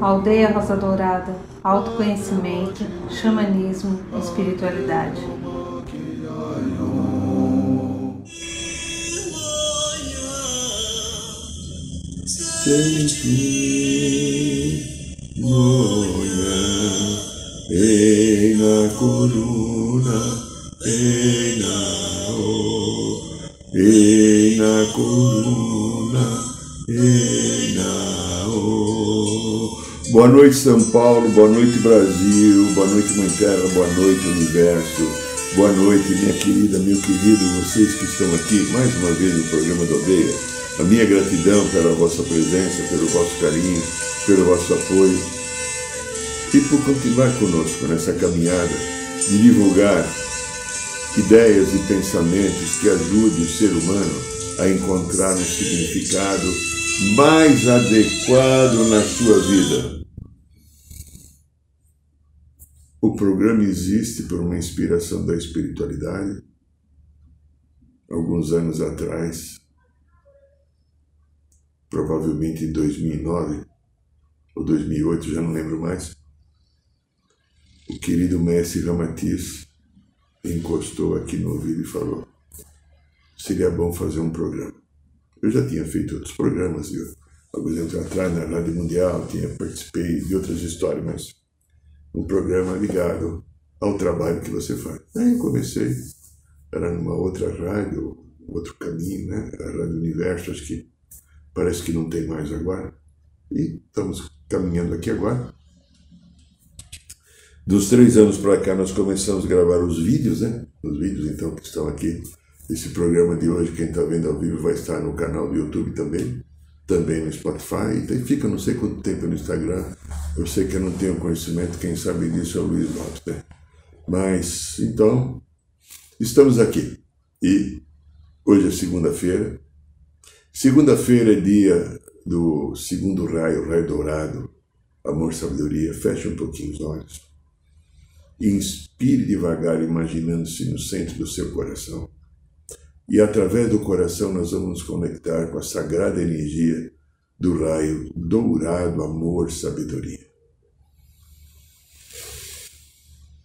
Aldeia Rosa Dourada, autoconhecimento, xamanismo, espiritualidade. Senti moia Ena coruna Ena o Coruna o Boa noite São Paulo, boa noite Brasil, boa noite Mãe Terra, boa noite Universo, boa noite minha querida, meu querido, vocês que estão aqui mais uma vez no programa da Aldeia. A minha gratidão pela vossa presença, pelo vosso carinho, pelo vosso apoio e por continuar conosco nessa caminhada de divulgar ideias e pensamentos que ajudem o ser humano a encontrar um significado mais adequado na sua vida. O programa existe por uma inspiração da espiritualidade. Alguns anos atrás, provavelmente em 2009 ou 2008, já não lembro mais, o querido mestre Ramatiz encostou aqui no ouvido e falou: seria bom fazer um programa. Eu já tinha feito outros programas, viu? Alguns anos atrás na Rádio Mundial, tinha participei de outras histórias, mas um programa ligado ao trabalho que você faz. Aí eu comecei, era numa outra rádio, outro caminho, né? A Rádio Universo, acho que parece que não tem mais agora. E estamos caminhando aqui agora. Dos três anos para cá, nós começamos a gravar os vídeos, né? Os vídeos, então, que estão aqui. Esse programa de hoje, quem está vendo ao vivo, vai estar no canal do YouTube também, também no Spotify. E fica não sei quanto tempo no Instagram. Eu sei que eu não tenho conhecimento, quem sabe disso é o Luiz Lopes, né? Mas, então, estamos aqui. E hoje é segunda-feira. Segunda-feira é dia do segundo raio, raio dourado, amor, sabedoria. Feche um pouquinho os olhos. Inspire devagar, imaginando-se no centro do seu coração. E através do coração nós vamos nos conectar com a sagrada energia do raio dourado, amor, sabedoria.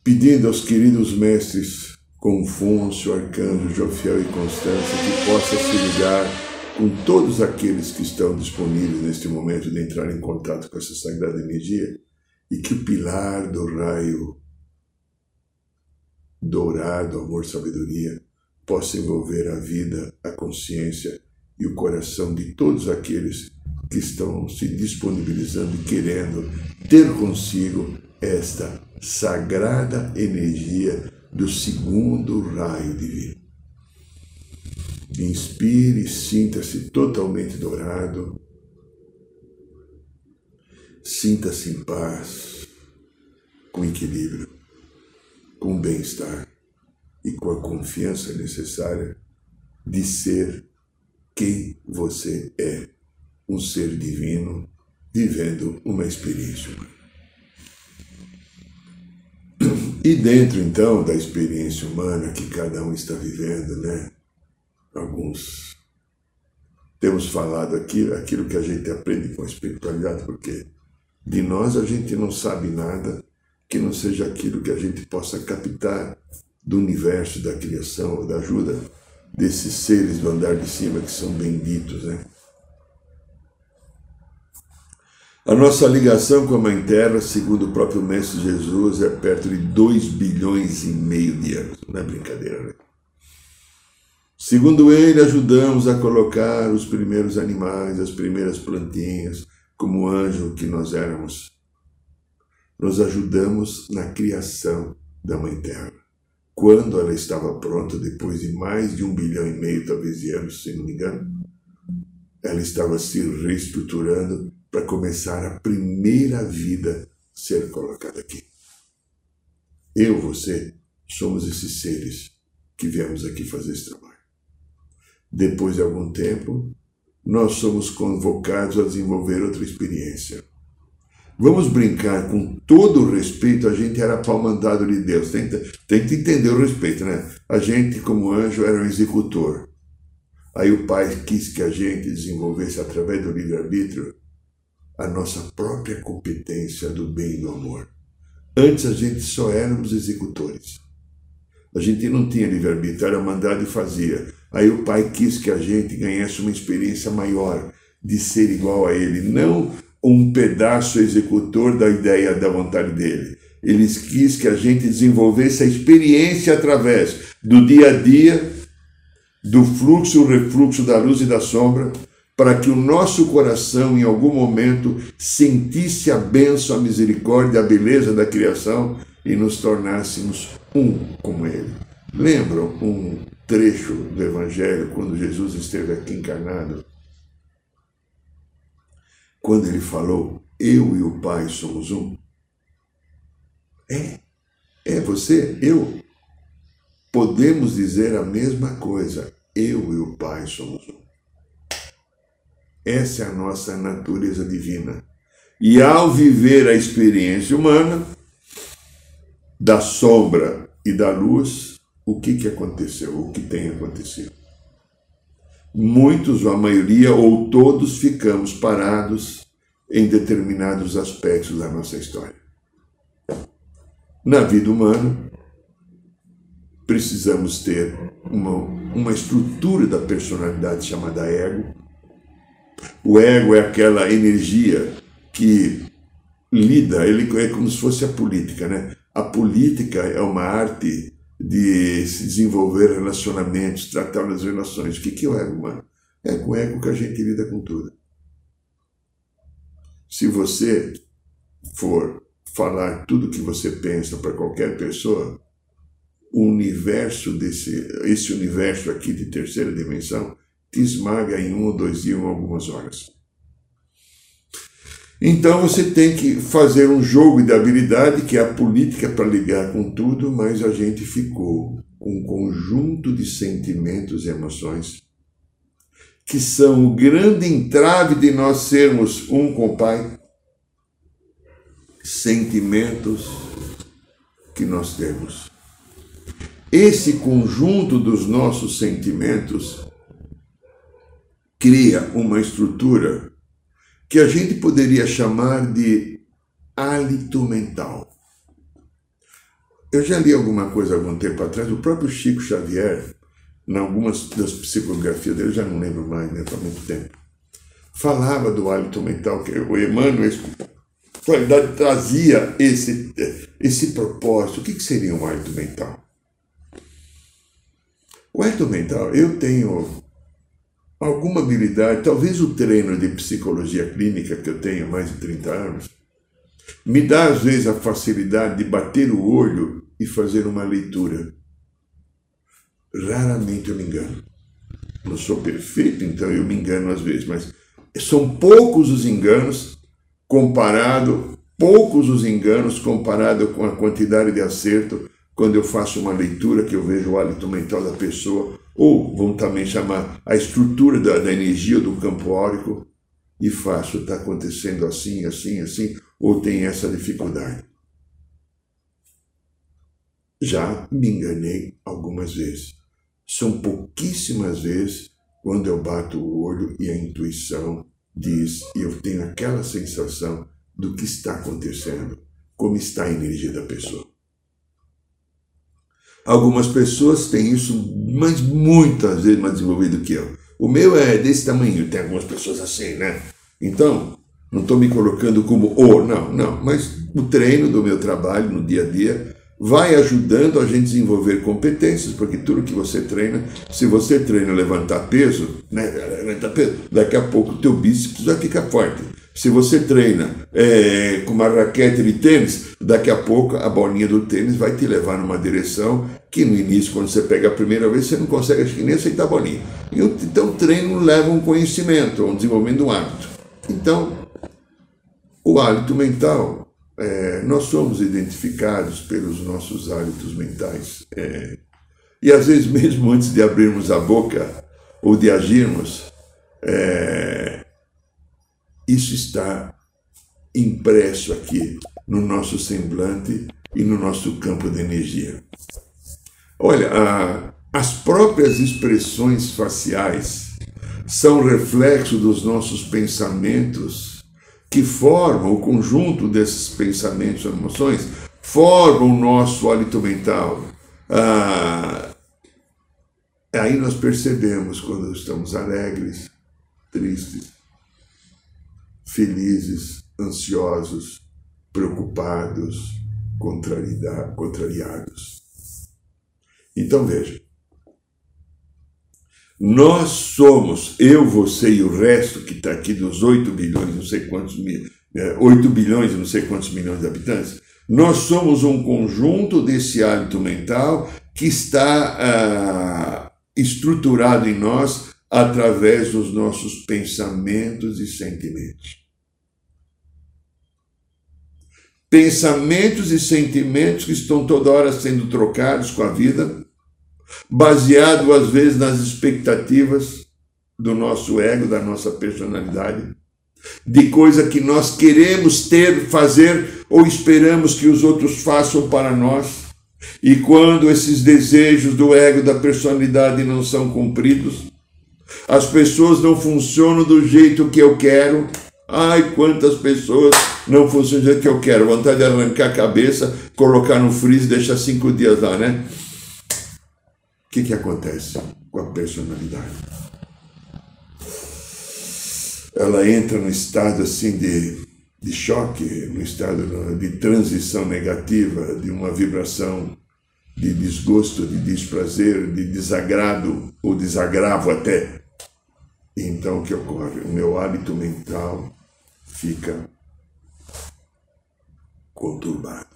Pedindo aos queridos mestres Confúcio, Arcanjo, Jofiel e Constância que possa se ligar com todos aqueles que estão disponíveis neste momento de entrar em contato com essa sagrada energia e que o pilar do raio dourado, amor, sabedoria, possa envolver a vida, a consciência e o coração de todos aqueles que estão se disponibilizando e querendo ter consigo esta sagrada energia do segundo raio divino. Inspire, sinta-se totalmente dourado, sinta-se em paz, com equilíbrio com bem-estar e com a confiança necessária de ser quem você é, um ser divino vivendo uma experiência humana. E dentro então da experiência humana que cada um está vivendo, né? Alguns temos falado aqui aquilo que a gente aprende com a espiritualidade, porque de nós a gente não sabe nada que não seja aquilo que a gente possa captar do universo, da criação, da ajuda desses seres do andar de cima que são benditos, né? A nossa ligação com a Mãe Terra, segundo o próprio Mestre Jesus, é perto de 2 bilhões e meio de anos. Não é brincadeira, né? Segundo ele, ajudamos a colocar os primeiros animais, as primeiras plantinhas, como anjo que nós éramos nós ajudamos na criação da Mãe Terra. Quando ela estava pronta, depois de mais de um bilhão e meio, talvez, de anos, se não me engano, ela estava se reestruturando para começar a primeira vida ser colocada aqui. Eu, você, somos esses seres que viemos aqui fazer esse trabalho. Depois de algum tempo, nós somos convocados a desenvolver outra experiência Vamos brincar com todo o respeito, a gente era pau mandado de Deus. Tem que entender o respeito, né? A gente, como anjo, era um executor. Aí o Pai quis que a gente desenvolvesse, através do livre-arbítrio, a nossa própria competência do bem e do amor. Antes a gente só éramos executores. A gente não tinha livre-arbítrio, era mandado e fazia. Aí o Pai quis que a gente ganhasse uma experiência maior de ser igual a Ele, não um pedaço executor da ideia da vontade dele. Ele quis que a gente desenvolvesse a experiência através do dia a dia, do fluxo, o refluxo da luz e da sombra, para que o nosso coração, em algum momento, sentisse a bênção, a misericórdia, a beleza da criação e nos tornássemos um como Ele. Lembram um trecho do Evangelho quando Jesus esteve aqui encarnado? Quando ele falou: Eu e o Pai somos um. É, é você, eu. Podemos dizer a mesma coisa. Eu e o Pai somos um. Essa é a nossa natureza divina. E ao viver a experiência humana, da sombra e da luz, o que, que aconteceu? O que tem acontecido? Muitos, ou a maioria, ou todos, ficamos parados em determinados aspectos da nossa história. Na vida humana, precisamos ter uma, uma estrutura da personalidade chamada ego. O ego é aquela energia que lida, ele é como se fosse a política, né? A política é uma arte de se desenvolver relacionamentos, tratar as relações. O que é o ego humano? É com o ego que a gente lida com tudo. Se você for falar tudo que você pensa para qualquer pessoa, o universo desse, esse universo aqui de terceira dimensão te esmaga em um ou dois dias ou algumas horas. Então você tem que fazer um jogo de habilidade, que é a política para ligar com tudo, mas a gente ficou com um conjunto de sentimentos e emoções que são o grande entrave de nós sermos um com o Pai. Sentimentos que nós temos. Esse conjunto dos nossos sentimentos cria uma estrutura que a gente poderia chamar de hálito mental. Eu já li alguma coisa algum tempo atrás, o próprio Chico Xavier, em algumas das psicografias dele, já não lembro mais, né, há muito tempo, falava do hálito mental, que o Emmanuel, qualidade, trazia esse, esse propósito. O que, que seria um hálito mental? O hálito mental, eu tenho alguma habilidade, talvez o treino de psicologia clínica que eu tenho há mais de 30 anos, me dá às vezes a facilidade de bater o olho e fazer uma leitura. Raramente eu me engano. Não sou perfeito, então eu me engano às vezes, mas são poucos os enganos comparado, poucos os enganos comparado com a quantidade de acerto quando eu faço uma leitura que eu vejo o hálito mental da pessoa ou vamos também chamar a estrutura da, da energia do campo órico, e faço, está acontecendo assim, assim, assim, ou tem essa dificuldade. Já me enganei algumas vezes. São pouquíssimas vezes quando eu bato o olho e a intuição diz, e eu tenho aquela sensação do que está acontecendo, como está a energia da pessoa. Algumas pessoas têm isso, mas muitas vezes mais desenvolvido que eu. O meu é desse tamanho, tem algumas pessoas assim, né? Então, não estou me colocando como o, não, não, mas o treino do meu trabalho no dia a dia vai ajudando a gente desenvolver competências, porque tudo que você treina, se você treina levantar peso, né, levantar peso, daqui a pouco o teu bíceps vai ficar forte. Se você treina é, com uma raquete de tênis, daqui a pouco a bolinha do tênis vai te levar numa direção que no início, quando você pega a primeira vez, você não consegue acho que nem aceitar a bolinha. Então o treino leva um conhecimento, um desenvolvimento do hábito. Então, o hálito mental, é, nós somos identificados pelos nossos hábitos mentais. É, e às vezes, mesmo antes de abrirmos a boca ou de agirmos, é, isso está impresso aqui no nosso semblante e no nosso campo de energia. Olha, a, as próprias expressões faciais são reflexo dos nossos pensamentos, que formam o conjunto desses pensamentos e emoções, formam o nosso hálito mental. Ah, aí nós percebemos quando estamos alegres, tristes, felizes, ansiosos, preocupados, contrariados. Então veja, nós somos, eu, você e o resto que está aqui dos 8 bilhões, não sei quantos mil, 8 bilhões e não sei quantos milhões de habitantes, nós somos um conjunto desse hábito mental que está ah, estruturado em nós através dos nossos pensamentos e sentimentos. Pensamentos e sentimentos que estão toda hora sendo trocados com a vida, baseado às vezes nas expectativas do nosso ego, da nossa personalidade, de coisa que nós queremos ter, fazer ou esperamos que os outros façam para nós. E quando esses desejos do ego, da personalidade não são cumpridos, as pessoas não funcionam do jeito que eu quero. Ai, quantas pessoas não funcionam do jeito que eu quero. Vontade de arrancar a cabeça, colocar no freezer deixar cinco dias lá, né? O que, que acontece com a personalidade? Ela entra no estado assim de, de choque, no estado de transição negativa, de uma vibração de desgosto, de desprazer, de desagrado ou desagravo até. Então o que ocorre? O meu hábito mental fica conturbado.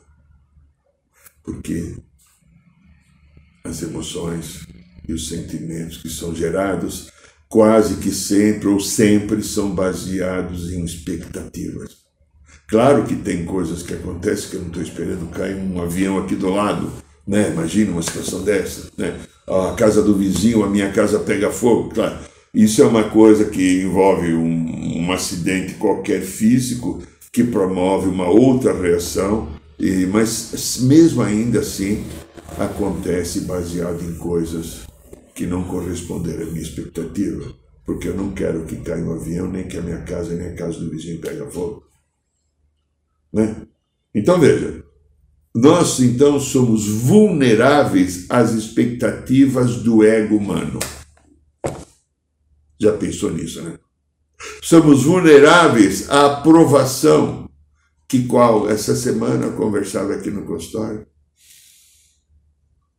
Porque as emoções e os sentimentos que são gerados quase que sempre ou sempre são baseados em expectativas. Claro que tem coisas que acontecem que eu não estou esperando cair um avião aqui do lado, né? Imagina uma situação dessa, né? A casa do vizinho, a minha casa pega fogo, claro. Isso é uma coisa que envolve um, um acidente qualquer físico que promove uma outra reação, e, mas mesmo ainda assim acontece baseado em coisas que não corresponderam à minha expectativa, porque eu não quero que caia um avião, nem que a minha casa, nem a casa do vizinho pegue fogo. Né? Então veja, nós então somos vulneráveis às expectativas do ego humano. Já pensou nisso, né? Somos vulneráveis à aprovação que qual essa semana conversava aqui no consultório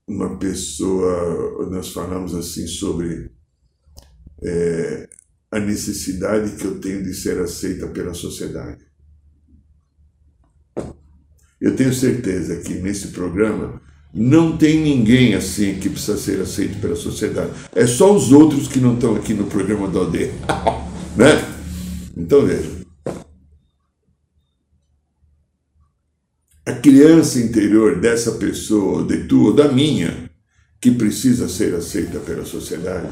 uma pessoa, nós falamos assim sobre é, a necessidade que eu tenho de ser aceita pela sociedade. Eu tenho certeza que nesse programa não tem ninguém assim que precisa ser aceito pela sociedade. É só os outros que não estão aqui no programa da aldeia. né? Então veja. a criança interior dessa pessoa, de tua ou da minha, que precisa ser aceita pela sociedade,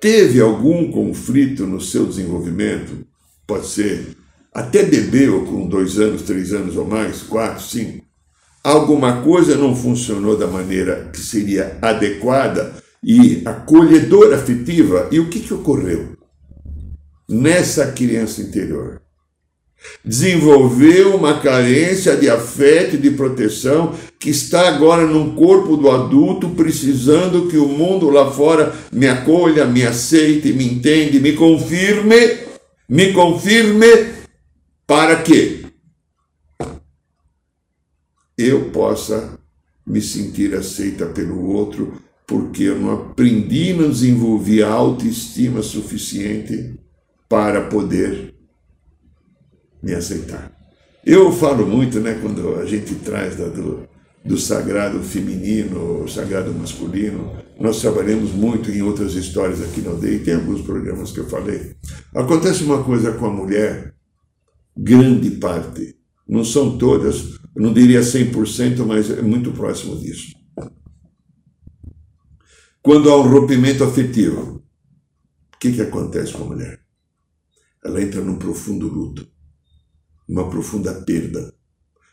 teve algum conflito no seu desenvolvimento, pode ser até bebeu com dois anos, três anos ou mais, quatro, cinco, alguma coisa não funcionou da maneira que seria adequada e acolhedora afetiva, e o que, que ocorreu? Nessa criança interior, Desenvolveu uma carência de afeto e de proteção que está agora no corpo do adulto, precisando que o mundo lá fora me acolha, me aceite, me entende, me confirme, me confirme para que eu possa me sentir aceita pelo outro, porque eu não aprendi, não desenvolvi a autoestima suficiente para poder me aceitar. Eu falo muito, né, quando a gente traz da, do, do sagrado feminino, sagrado masculino, nós trabalhamos muito em outras histórias aqui aldeia, e tem alguns programas que eu falei. Acontece uma coisa com a mulher, grande parte, não são todas, não diria 100%, mas é muito próximo disso. Quando há um rompimento afetivo, o que, que acontece com a mulher? Ela entra num profundo luto uma profunda perda,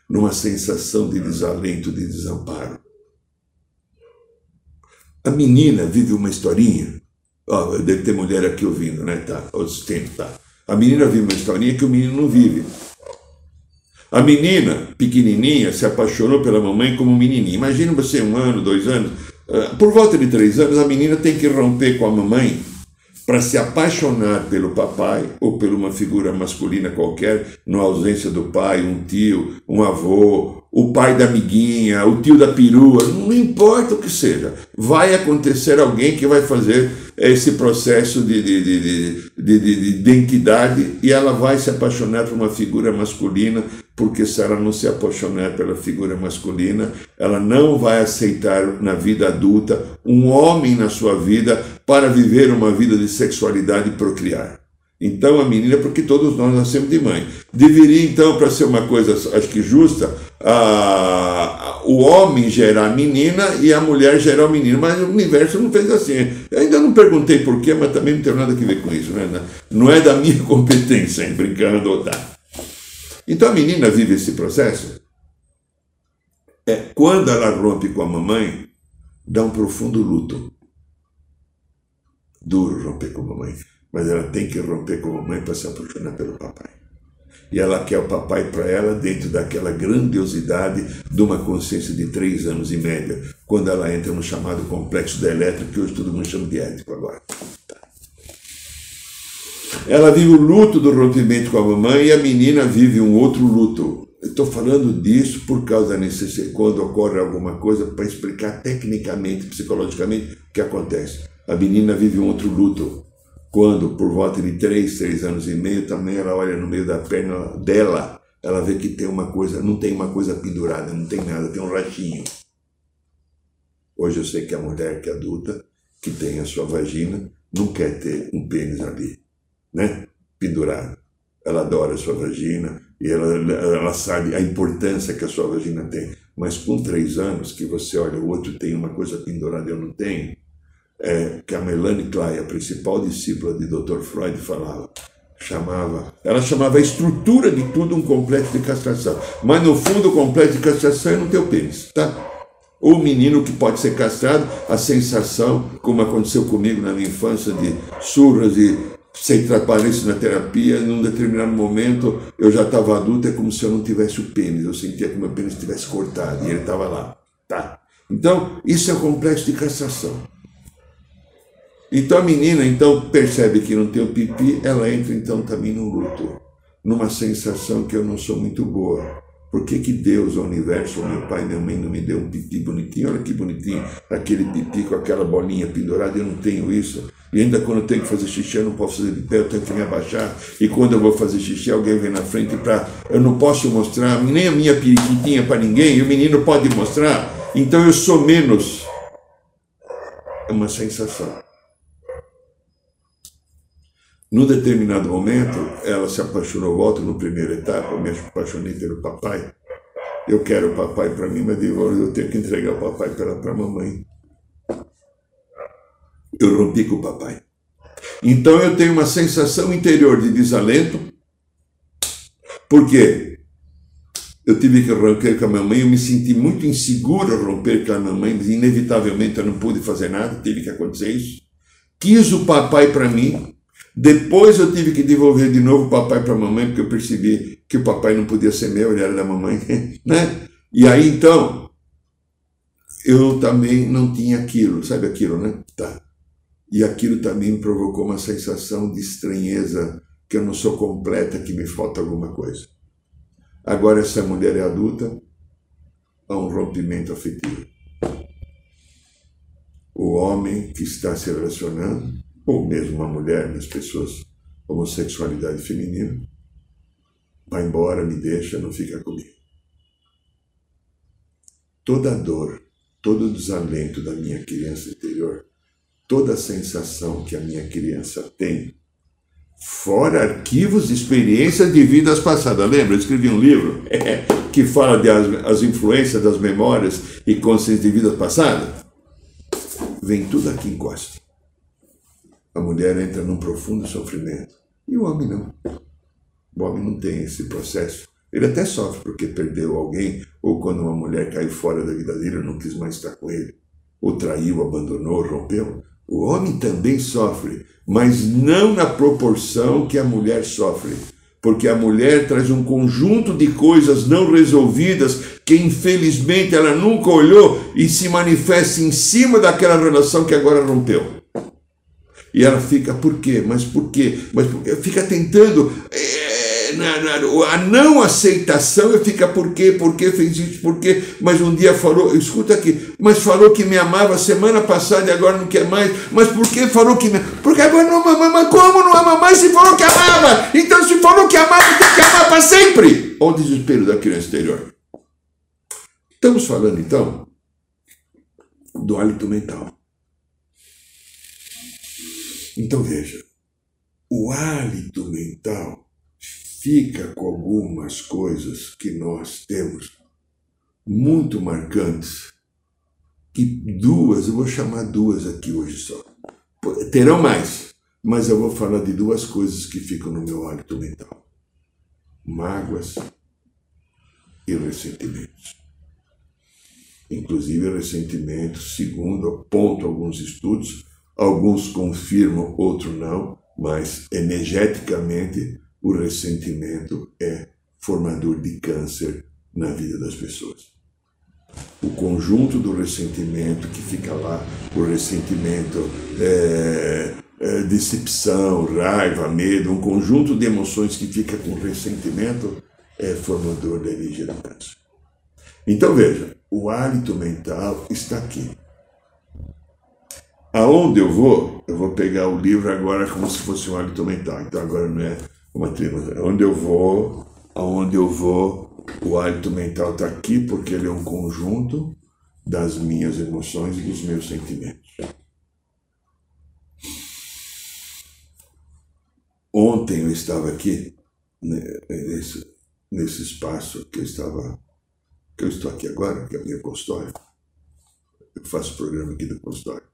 numa sensação de desalento, de desamparo. A menina vive uma historinha Ó, deve ter mulher aqui ouvindo, né? Tá, outros tempos, tá. A menina vive uma historinha que o menino não vive. A menina, pequenininha, se apaixonou pela mamãe como menininha. Imagina você, um ano, dois anos. Ah, por volta de três anos, a menina tem que romper com a mamãe para se apaixonar pelo papai ou por uma figura masculina qualquer, na ausência do pai, um tio, um avô, o pai da amiguinha, o tio da perua, não importa o que seja, vai acontecer alguém que vai fazer esse processo de, de, de, de, de identidade e ela vai se apaixonar por uma figura masculina, porque se ela não se apaixonar pela figura masculina, ela não vai aceitar na vida adulta um homem na sua vida para viver uma vida de sexualidade e procriar. Então a menina, porque todos nós nascemos de mãe. Deveria então, para ser uma coisa, acho que justa, a, o homem gerar a menina e a mulher gerar o menino. Mas o universo não fez assim. Eu ainda não perguntei porquê, mas também não tem nada a ver com isso. Né? Não é da minha competência, hein? brincando, tá? Então a menina vive esse processo. É, quando ela rompe com a mamãe, dá um profundo luto. Duro romper com a mamãe mas ela tem que romper com a mamãe para se apaixonar pelo papai. E ela quer o papai para ela dentro daquela grandiosidade de uma consciência de três anos e média, quando ela entra no chamado complexo da elétrica, que hoje todo mundo chama de ético agora. Ela vive o luto do rompimento com a mamãe e a menina vive um outro luto. Estou falando disso por causa da necessidade, quando ocorre alguma coisa, para explicar tecnicamente, psicologicamente, o que acontece. A menina vive um outro luto quando, por volta de três, três anos e meio, também ela olha no meio da perna dela, ela vê que tem uma coisa, não tem uma coisa pendurada, não tem nada, tem um rachinho. Hoje eu sei que a mulher que é adulta, que tem a sua vagina, não quer ter um pênis ali, né? Pendurado. Ela adora a sua vagina e ela, ela sabe a importância que a sua vagina tem. Mas com três anos, que você olha, o outro tem uma coisa pendurada eu não tenho, é, que a Melanie Klein, a principal discípula de Dr. Freud, falava. Chamava, ela chamava a estrutura de tudo um complexo de castração. Mas no fundo, o complexo de castração é no teu pênis, tá? O menino que pode ser castrado, a sensação, como aconteceu comigo na minha infância, de surras e sem transparência na terapia, num determinado momento eu já estava adulto, é como se eu não tivesse o pênis, eu sentia que meu pênis estivesse cortado e ele estava lá, tá? Então, isso é o complexo de castração. Então a menina então percebe que não tem o pipi, ela entra então também no luto, numa sensação que eu não sou muito boa. Por que, que Deus, o universo, o meu pai e minha mãe não me deu um pipi bonitinho? Olha que bonitinho, aquele pipi com aquela bolinha pendurada, eu não tenho isso. E ainda quando eu tenho que fazer xixi, eu não posso fazer de pé, eu tenho que me abaixar. E quando eu vou fazer xixi, alguém vem na frente para. Eu não posso mostrar nem a minha periquitinha para ninguém, e o menino pode mostrar. Então eu sou menos. É uma sensação. Num determinado momento, ela se apaixonou, volta no primeira etapa, me apaixonei pelo papai. Eu quero o papai para mim, mas eu tenho que entregar o papai para a mamãe. Eu rompi com o papai. Então eu tenho uma sensação interior de desalento, porque eu tive que romper com a mamãe, eu me senti muito inseguro romper com a mamãe, inevitavelmente eu não pude fazer nada, teve que acontecer isso. Quis o papai para mim, depois eu tive que devolver de novo o papai para a mamãe, porque eu percebi que o papai não podia ser meu, ele era da mamãe, né? E aí então, eu também não tinha aquilo, sabe aquilo, né? Tá. E aquilo também me provocou uma sensação de estranheza, que eu não sou completa, que me falta alguma coisa. Agora essa mulher é adulta, há um rompimento afetivo. O homem que está se relacionando ou mesmo uma mulher nas pessoas homossexualidade feminina, vai embora, me deixa, não fica comigo. Toda a dor, todo o desalento da minha criança interior, toda a sensação que a minha criança tem, fora arquivos de experiências de vidas passadas. Lembra? Eu escrevi um livro que fala das as influências das memórias e consciências de vidas passadas. Vem tudo aqui em Costa a mulher entra num profundo sofrimento. E o homem não. O homem não tem esse processo. Ele até sofre porque perdeu alguém, ou quando uma mulher caiu fora da vida dele, não quis mais estar com ele, ou traiu, abandonou, rompeu. O homem também sofre, mas não na proporção que a mulher sofre. Porque a mulher traz um conjunto de coisas não resolvidas que infelizmente ela nunca olhou e se manifesta em cima daquela relação que agora rompeu. E ela fica, por quê? Mas por quê? Mas por quê? Fica tentando. É, na, na, a não aceitação fica por quê? Por que fez isso? Por quê? Mas um dia falou, escuta aqui, mas falou que me amava semana passada e agora não quer mais. Mas por que falou que me Porque agora não ama, mas como não ama mais se falou que amava? Então se falou que amava, tem que amar para sempre. Olha o desespero da criança interior. Estamos falando então do hálito mental. Então veja, o hálito mental fica com algumas coisas que nós temos muito marcantes, que duas, eu vou chamar duas aqui hoje só. Terão mais, mas eu vou falar de duas coisas que ficam no meu hálito mental: mágoas e ressentimentos. Inclusive, ressentimentos, segundo apontam alguns estudos, Alguns confirmam, outros não, mas energeticamente o ressentimento é formador de câncer na vida das pessoas. O conjunto do ressentimento que fica lá, o ressentimento, é, é, decepção, raiva, medo, um conjunto de emoções que fica com ressentimento é formador da energia do câncer. Então veja, o hálito mental está aqui. Aonde eu vou, eu vou pegar o livro agora como se fosse um hábito mental. Então agora não é uma tribo. Onde eu vou, aonde eu vou, o hábito mental está aqui porque ele é um conjunto das minhas emoções e dos meus sentimentos. Ontem eu estava aqui, né, nesse, nesse espaço que eu estava, que eu estou aqui agora, que é a minha consultório. Eu faço programa aqui do consultório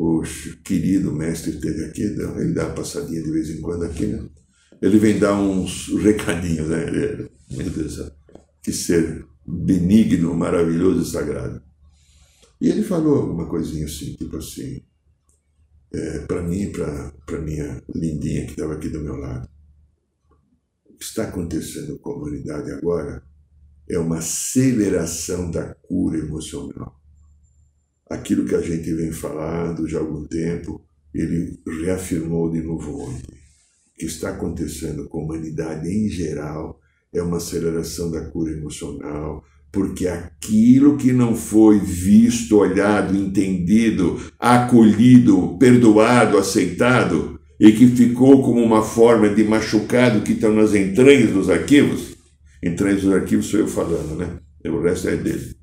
o querido mestre esteve aqui, ele dá uma passadinha de vez em quando aqui, né? Ele vem dar uns recadinhos, né? Ele, meu Deus que ser benigno, maravilhoso e sagrado. E ele falou alguma coisinha assim, tipo assim, é, para mim, para minha lindinha que estava aqui do meu lado. O que está acontecendo com a humanidade agora é uma aceleração da cura emocional aquilo que a gente vem falando já há algum tempo, ele reafirmou de novo ontem. O que está acontecendo com a humanidade em geral é uma aceleração da cura emocional, porque aquilo que não foi visto, olhado, entendido, acolhido, perdoado, aceitado, e que ficou como uma forma de machucado que está nas entranhas dos arquivos, entranhas dos arquivos sou eu falando, né? O resto é dele.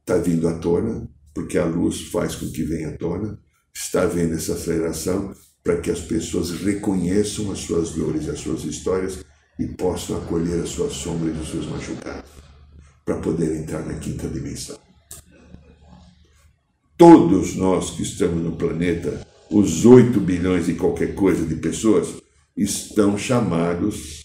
Está vindo à tona, porque a luz faz com que venha à tona, está havendo essa aceleração para que as pessoas reconheçam as suas dores, as suas histórias e possam acolher as suas sombras e os seus machucados, para poder entrar na quinta dimensão. Todos nós que estamos no planeta, os 8 bilhões e qualquer coisa de pessoas, estão chamados,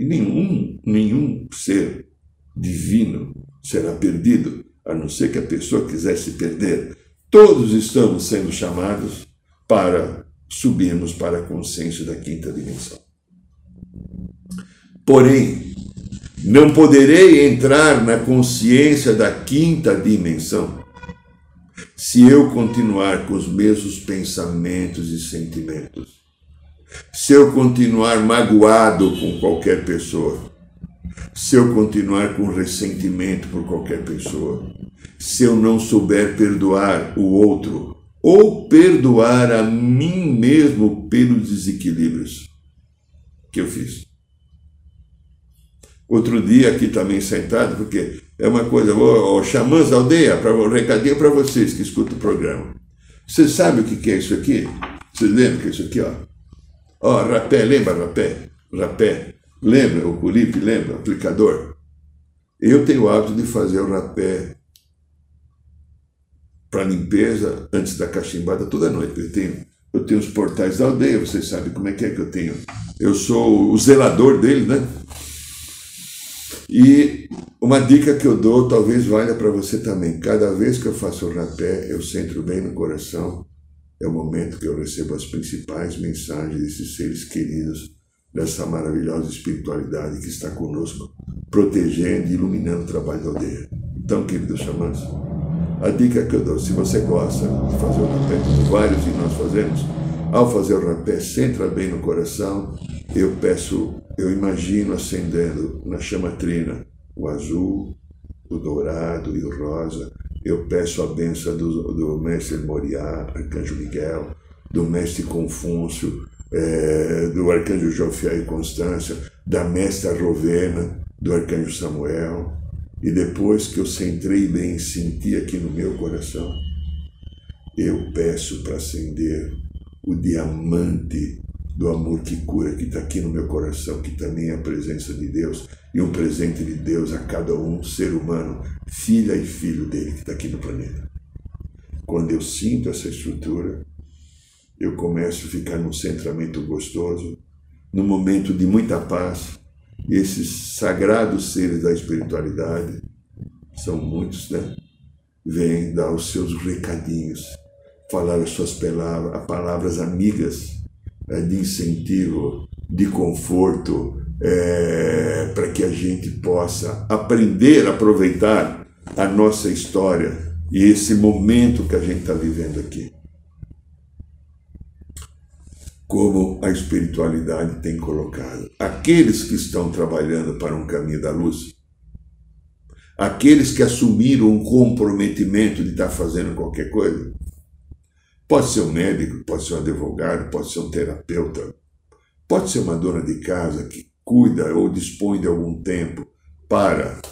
e nenhum, nenhum ser divino será perdido, a não ser que a pessoa quisesse perder. Todos estamos sendo chamados para subirmos para a consciência da quinta dimensão. Porém, não poderei entrar na consciência da quinta dimensão se eu continuar com os mesmos pensamentos e sentimentos. Se eu continuar magoado com qualquer pessoa, se eu continuar com ressentimento por qualquer pessoa, se eu não souber perdoar o outro ou perdoar a mim mesmo pelos desequilíbrios que eu fiz. Outro dia aqui também sentado, porque é uma coisa, o, o xamãs aldeia, para um recadinho para vocês que escutam o programa. Vocês sabem o que é isso aqui? Vocês lembram que é isso aqui, ó? Ó, rapé, lembra rapé? Rapé. Lembra o Curipe, lembra? Aplicador. Eu tenho o hábito de fazer o rapé para limpeza antes da cachimbada toda noite. Eu tenho, eu tenho os portais da aldeia, vocês sabem como é que é que eu tenho. Eu sou o zelador dele, né? E uma dica que eu dou, talvez valha para você também. Cada vez que eu faço o rapé, eu centro bem no coração. É o momento que eu recebo as principais mensagens desses seres queridos, dessa maravilhosa espiritualidade que está conosco, protegendo e iluminando o trabalho da aldeia. Então, queridos xamãs, a dica que eu dou, se você gosta de fazer o rapé, como vários de nós fazemos, ao fazer o rapé, centra bem no coração, eu peço, eu imagino acendendo na chama trina o azul, o dourado e o rosa. Eu peço a benção do, do mestre Moriá, arcanjo Miguel, do mestre Confúcio, é, do arcanjo Jofiel e Constância, da mestra Rovena, do arcanjo Samuel. E depois que eu centrei bem senti aqui no meu coração, eu peço para acender o diamante do amor que cura, que está aqui no meu coração, que também é a presença de Deus e um presente de Deus a cada um ser humano, filha e filho dele que está aqui no planeta. Quando eu sinto essa estrutura, eu começo a ficar num centramento gostoso, num momento de muita paz, e esses sagrados seres da espiritualidade, são muitos, né? Vêm dar os seus recadinhos, falar as suas palavras, palavras amigas é, de incentivo, de conforto, é, para que a gente possa aprender a aproveitar a nossa história e esse momento que a gente está vivendo aqui. Como a espiritualidade tem colocado. Aqueles que estão trabalhando para um caminho da luz, aqueles que assumiram um comprometimento de estar fazendo qualquer coisa, Pode ser um médico, pode ser um advogado, pode ser um terapeuta, pode ser uma dona de casa que cuida ou dispõe de algum tempo para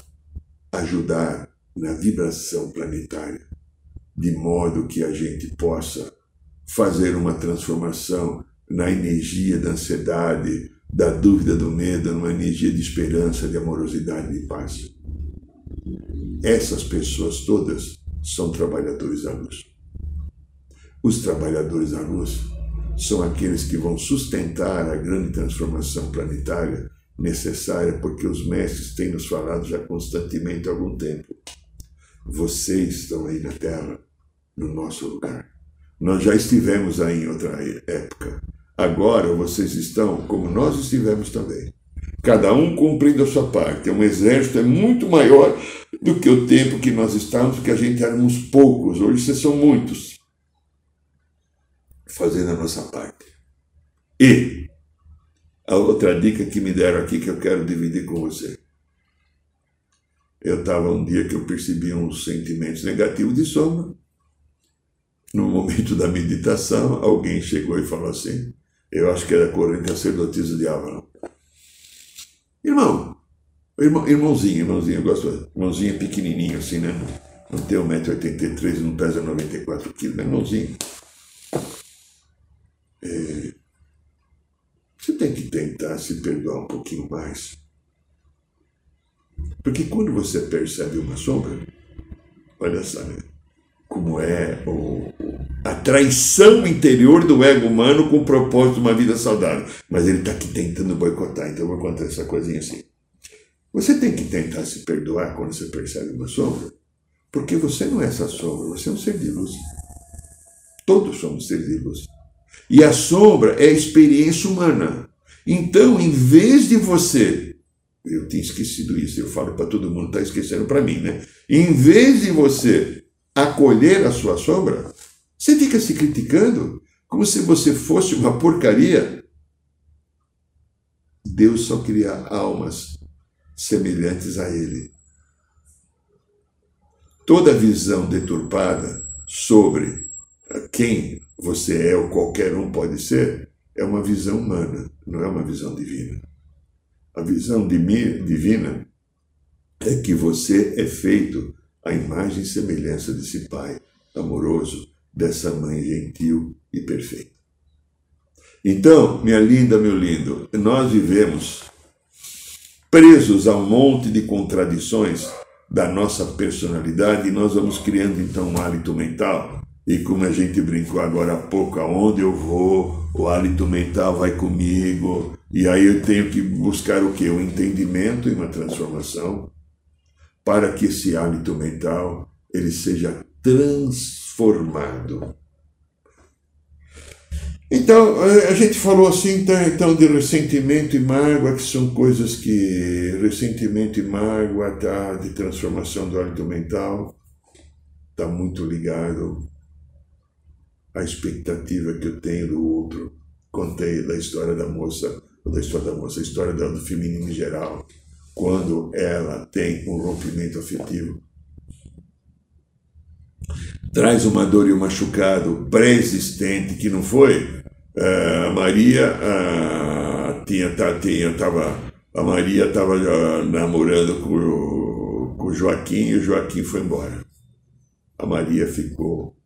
ajudar na vibração planetária, de modo que a gente possa fazer uma transformação na energia da ansiedade, da dúvida, do medo, numa energia de esperança, de amorosidade, de paz. Essas pessoas todas são trabalhadores da luz. Os trabalhadores da luz são aqueles que vão sustentar a grande transformação planetária necessária, porque os mestres têm nos falado já constantemente há algum tempo. Vocês estão aí na Terra, no nosso lugar. Nós já estivemos aí em outra época. Agora vocês estão como nós estivemos também. Cada um cumprindo a sua parte. Um exército é muito maior do que o tempo que nós estávamos, porque a gente éramos poucos. Hoje vocês são muitos fazendo a nossa parte. E a outra dica que me deram aqui que eu quero dividir com você. Eu estava um dia que eu percebi uns sentimentos negativos de sombra. No momento da meditação, alguém chegou e falou assim: Eu acho que era corrente sacerdotisa de Avalon. Irmão, irmão, irmãozinho, irmãozinho, eu gosto, irmãozinho pequenininho assim, né? Não tem 1,83m, não pesa 94 quilos, né? irmãozinho. É, você tem que tentar se perdoar um pouquinho mais. Porque quando você percebe uma sombra, olha só, né? Como é o, a traição interior do ego humano com o propósito de uma vida saudável. Mas ele está aqui tentando boicotar, então eu vou contar essa coisinha assim. Você tem que tentar se perdoar quando você percebe uma sombra, porque você não é essa sombra, você é um ser de luz. Todos somos seres de luz. E a sombra é a experiência humana. Então, em vez de você, eu tinha esquecido isso, eu falo para todo mundo, está esquecendo para mim, né? Em vez de você acolher a sua sombra, você fica se criticando como se você fosse uma porcaria. Deus só cria almas semelhantes a Ele. Toda visão deturpada sobre quem você é ou qualquer um pode ser, é uma visão humana, não é uma visão divina. A visão divina é que você é feito à imagem e semelhança desse Pai amoroso, dessa mãe gentil e perfeita. Então, minha linda, meu lindo, nós vivemos presos a um monte de contradições da nossa personalidade e nós vamos criando então um hálito mental e como a gente brincou agora há pouco, aonde eu vou, o hálito mental vai comigo, E aí eu tenho que buscar o que? O entendimento e uma transformação para que esse hálito mental ele seja transformado. Então, a gente falou assim, tá, então, de ressentimento e mágoa, que são coisas que. Ressentimento e mágoa, tá, de transformação do hálito mental, está muito ligado à expectativa que eu tenho do outro. Contei da história da moça, da história da moça, a história do feminino em geral, quando ela tem um rompimento afetivo traz uma dor e um machucado pré-existente que não foi. Uh, a Maria uh, tinha, tinha, tava, a Maria estava uh, namorando com com o Joaquim e o Joaquim foi embora. A Maria ficou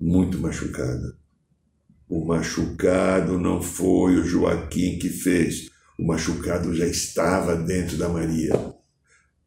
muito machucada. O machucado não foi o Joaquim que fez, o machucado já estava dentro da Maria.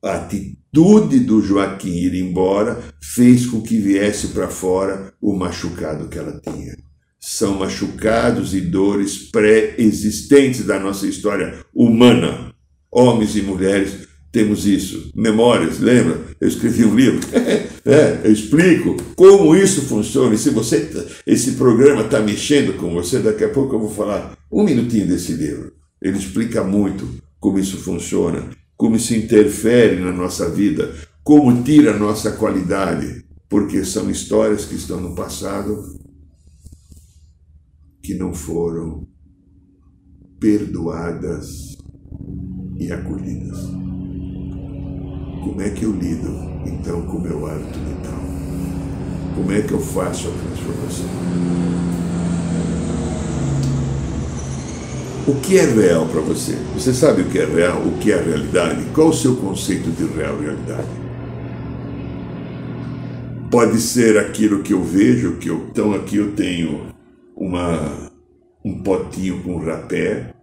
A atitude do Joaquim ir embora fez com que viesse para fora o machucado que ela tinha. São machucados e dores pré-existentes da nossa história humana. Homens e mulheres temos isso. Memórias, lembra? Eu escrevi um livro. é, eu explico como isso funciona. E se você, esse programa está mexendo com você, daqui a pouco eu vou falar um minutinho desse livro. Ele explica muito como isso funciona como isso interfere na nossa vida, como tira a nossa qualidade, porque são histórias que estão no passado que não foram perdoadas e acolhidas. Como é que eu lido então com o meu hábito mental? Como é que eu faço a transformação? O que é real para você? Você sabe o que é real, o que é realidade? Qual o seu conceito de real realidade? Pode ser aquilo que eu vejo, que eu, então aqui eu tenho uma, um potinho com rapé,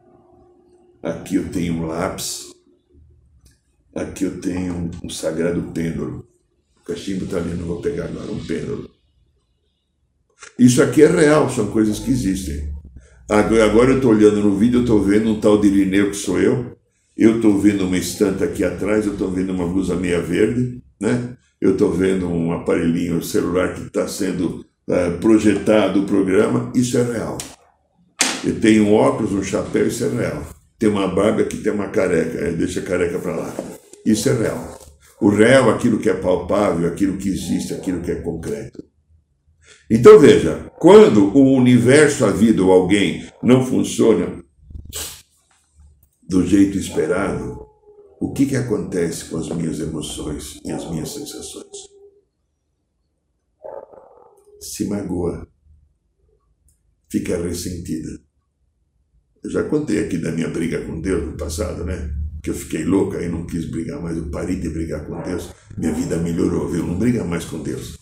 aqui eu tenho um lápis, aqui eu tenho um, sagrado pêndulo. O cachimbo está ali, não vou pegar agora, um pêndulo. Isso aqui é real, são coisas que existem. Agora eu estou olhando no vídeo, eu estou vendo um tal de Irineu que sou eu. Eu estou vendo uma estante aqui atrás, eu estou vendo uma blusa meia verde, né? Eu estou vendo um aparelhinho celular que está sendo uh, projetado o programa. Isso é real. Eu tenho um óculos, um chapéu, isso é real. Tem uma barba que tem uma careca, é, deixa a careca para lá. Isso é real. O real, aquilo que é palpável, aquilo que existe, aquilo que é concreto. Então veja, quando o universo, a vida ou alguém não funciona do jeito esperado, o que, que acontece com as minhas emoções e as minhas sensações? Se magoa, fica ressentida. Eu já contei aqui da minha briga com Deus no passado, né? Que eu fiquei louca e não quis brigar mais, eu parei de brigar com Deus, minha vida melhorou, viu? Não briga mais com Deus.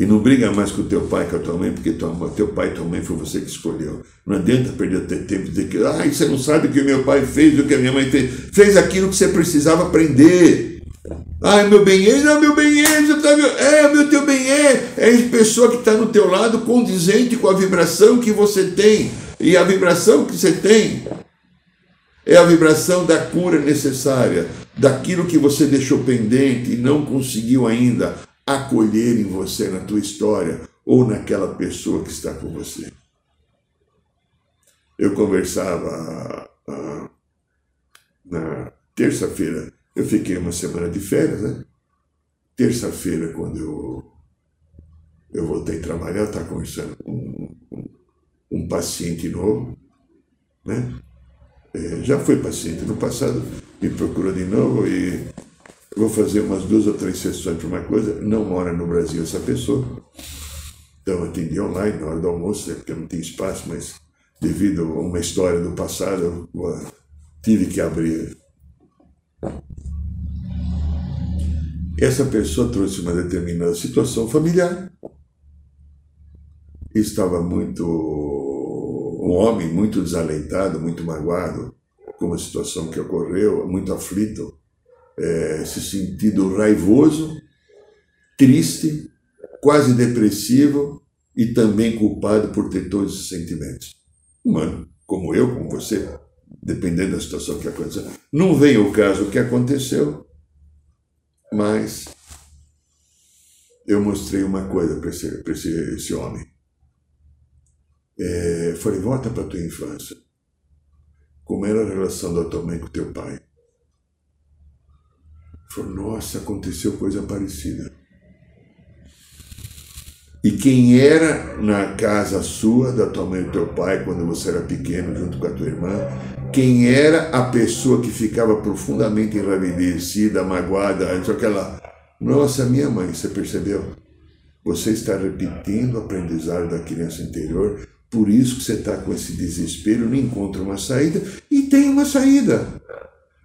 E não briga mais com teu pai, com a tua mãe, porque tua, teu pai e tua mãe foi você que escolheu. Não adianta perder tempo e dizer que ah, você não sabe o que meu pai fez, o que a minha mãe fez. Fez aquilo que você precisava aprender. Ah, meu bem é, não, meu bem é, você tá, meu, é, meu teu bem é, é a pessoa que está no teu lado condizente com a vibração que você tem. E a vibração que você tem é a vibração da cura necessária, daquilo que você deixou pendente e não conseguiu ainda acolher em você, na tua história ou naquela pessoa que está com você. Eu conversava ah, na terça-feira, eu fiquei uma semana de férias, né? Terça-feira, quando eu, eu voltei a trabalhar, eu estava conversando com um, um, um paciente novo, né? É, já foi paciente no passado, me procurou de novo e vou fazer umas duas ou três sessões para uma coisa, não mora no Brasil essa pessoa. Então atendi online na hora do almoço, porque não tem espaço, mas devido a uma história do passado, eu tive que abrir. Essa pessoa trouxe uma determinada situação familiar. Estava muito. um homem muito desalentado, muito magoado com a situação que ocorreu, muito aflito é, se sentindo raivoso, triste, quase depressivo e também culpado por ter todos esses sentimentos. Humano, como eu, como você, dependendo da situação que aconteceu. Não vem o caso que aconteceu, mas eu mostrei uma coisa para esse, esse, esse homem. É, falei, volta para a tua infância. Como era a relação da tua mãe com teu pai? Falou, nossa, aconteceu coisa parecida. E quem era na casa sua, da tua mãe e do teu pai, quando você era pequeno, junto com a tua irmã, quem era a pessoa que ficava profundamente enraivecida, magoada, aquela. Nossa, minha mãe, você percebeu? Você está repetindo o aprendizado da criança interior, por isso que você está com esse desespero, não encontra uma saída, e tem uma saída.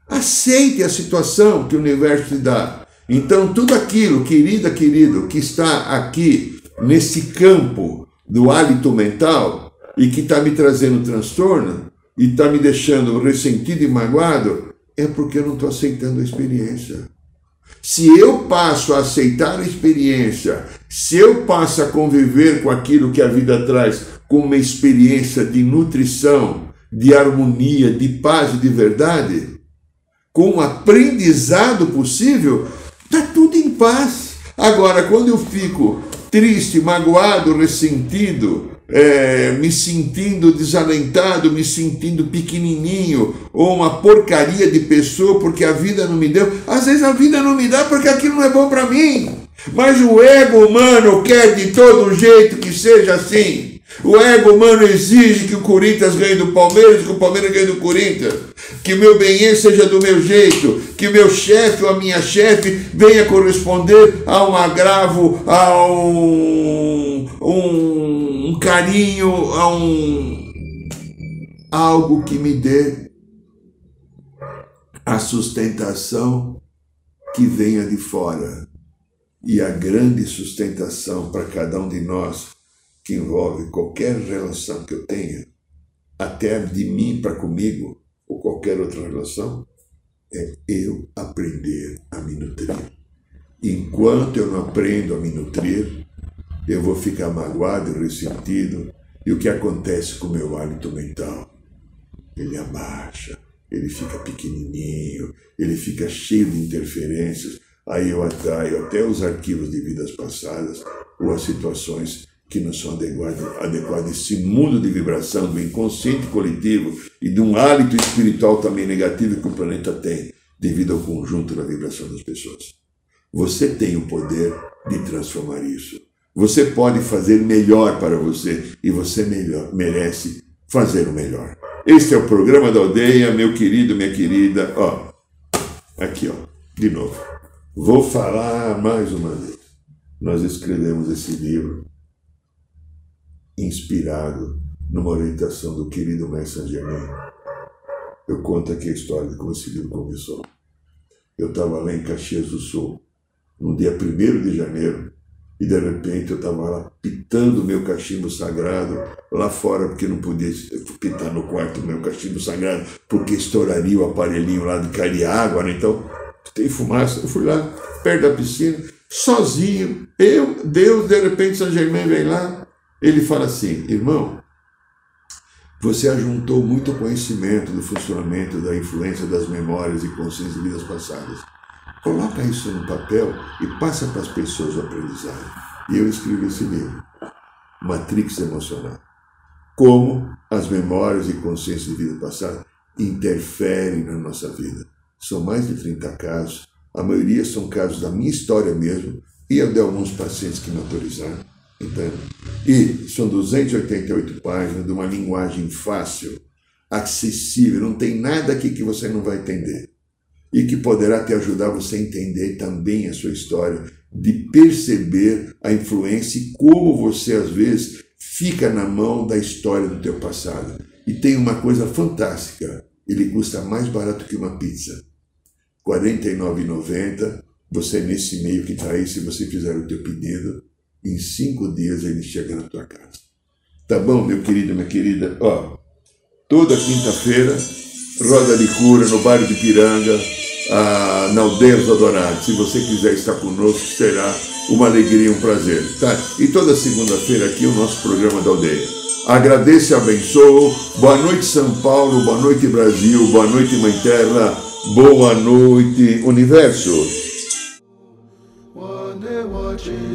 Aceite a situação que o universo te dá. Então, tudo aquilo, querida, querido, que está aqui nesse campo do hálito mental e que está me trazendo transtorno e está me deixando ressentido e magoado, é porque eu não estou aceitando a experiência. Se eu passo a aceitar a experiência, se eu passo a conviver com aquilo que a vida traz como uma experiência de nutrição, de harmonia, de paz e de verdade, com um aprendizado possível, está tudo em paz. Agora, quando eu fico triste, magoado, ressentido, é, me sentindo desalentado, me sentindo pequenininho, ou uma porcaria de pessoa porque a vida não me deu. Às vezes a vida não me dá porque aquilo não é bom para mim. Mas o ego humano quer de todo jeito que seja assim. O ego humano exige que o Corinthians ganhe do Palmeiras, que o Palmeiras ganhe do Corinthians, que o meu bem seja do meu jeito, que o meu chefe ou a minha chefe venha corresponder a um agravo, a um, um, um carinho, a um algo que me dê a sustentação que venha de fora. E a grande sustentação para cada um de nós que envolve qualquer relação que eu tenha, até de mim para comigo, ou qualquer outra relação, é eu aprender a me nutrir. Enquanto eu não aprendo a me nutrir, eu vou ficar magoado e ressentido. E o que acontece com o meu hálito mental? Ele abaixa, ele fica pequenininho, ele fica cheio de interferências. Aí eu atraio até os arquivos de vidas passadas ou as situações que não são adequados, a esse mundo de vibração do inconsciente coletivo e de um hálito espiritual também negativo que o planeta tem devido ao conjunto da vibração das pessoas. Você tem o poder de transformar isso. Você pode fazer melhor para você e você melhor, merece fazer o melhor. Este é o programa da aldeia, meu querido, minha querida. Ó, aqui, ó, de novo. Vou falar mais uma vez. Nós escrevemos esse livro inspirado numa orientação do querido Mestre Germain. Eu conto aqui a história de como esse livro começou. Eu estava lá em Caxias do Sul, no dia 1 de janeiro, e de repente eu estava lá pitando meu cachimbo sagrado lá fora, porque não podia pitar no quarto meu cachimbo sagrado, porque estouraria o aparelhinho lá de cair água, né? então tem fumaça. Eu fui lá, perto da piscina, sozinho, eu, Deus, de repente São Germain vem lá, ele fala assim, irmão, você ajuntou muito conhecimento do funcionamento, da influência das memórias e consciências de vidas passadas. Coloca isso no papel e passa para as pessoas o aprendizado. E eu escrevi esse livro, Matrix Emocional. Como as memórias e consciências de vida passada interferem na nossa vida. São mais de 30 casos, a maioria são casos da minha história mesmo, e eu alguns pacientes que me autorizaram. Entende? E são 288 páginas de uma linguagem fácil, acessível, não tem nada aqui que você não vai entender. E que poderá te ajudar você a entender também a sua história, de perceber a influência e como você às vezes fica na mão da história do teu passado. E tem uma coisa fantástica, ele custa mais barato que uma pizza. R$ 49,90, você nesse meio que está aí, se você fizer o teu pedido, em cinco dias ele chega na tua casa. Tá bom, meu querido, minha querida? Ó, toda quinta-feira, roda de cura no bairro de Piranga, a, na aldeia dos Adorados. Se você quiser estar conosco, será uma alegria, um prazer. Tá? E toda segunda-feira aqui o nosso programa da aldeia. Agradeço e abençoo. Boa noite, São Paulo. Boa noite, Brasil. Boa noite, Mãe Terra. Boa noite, Universo. Wane wachielu,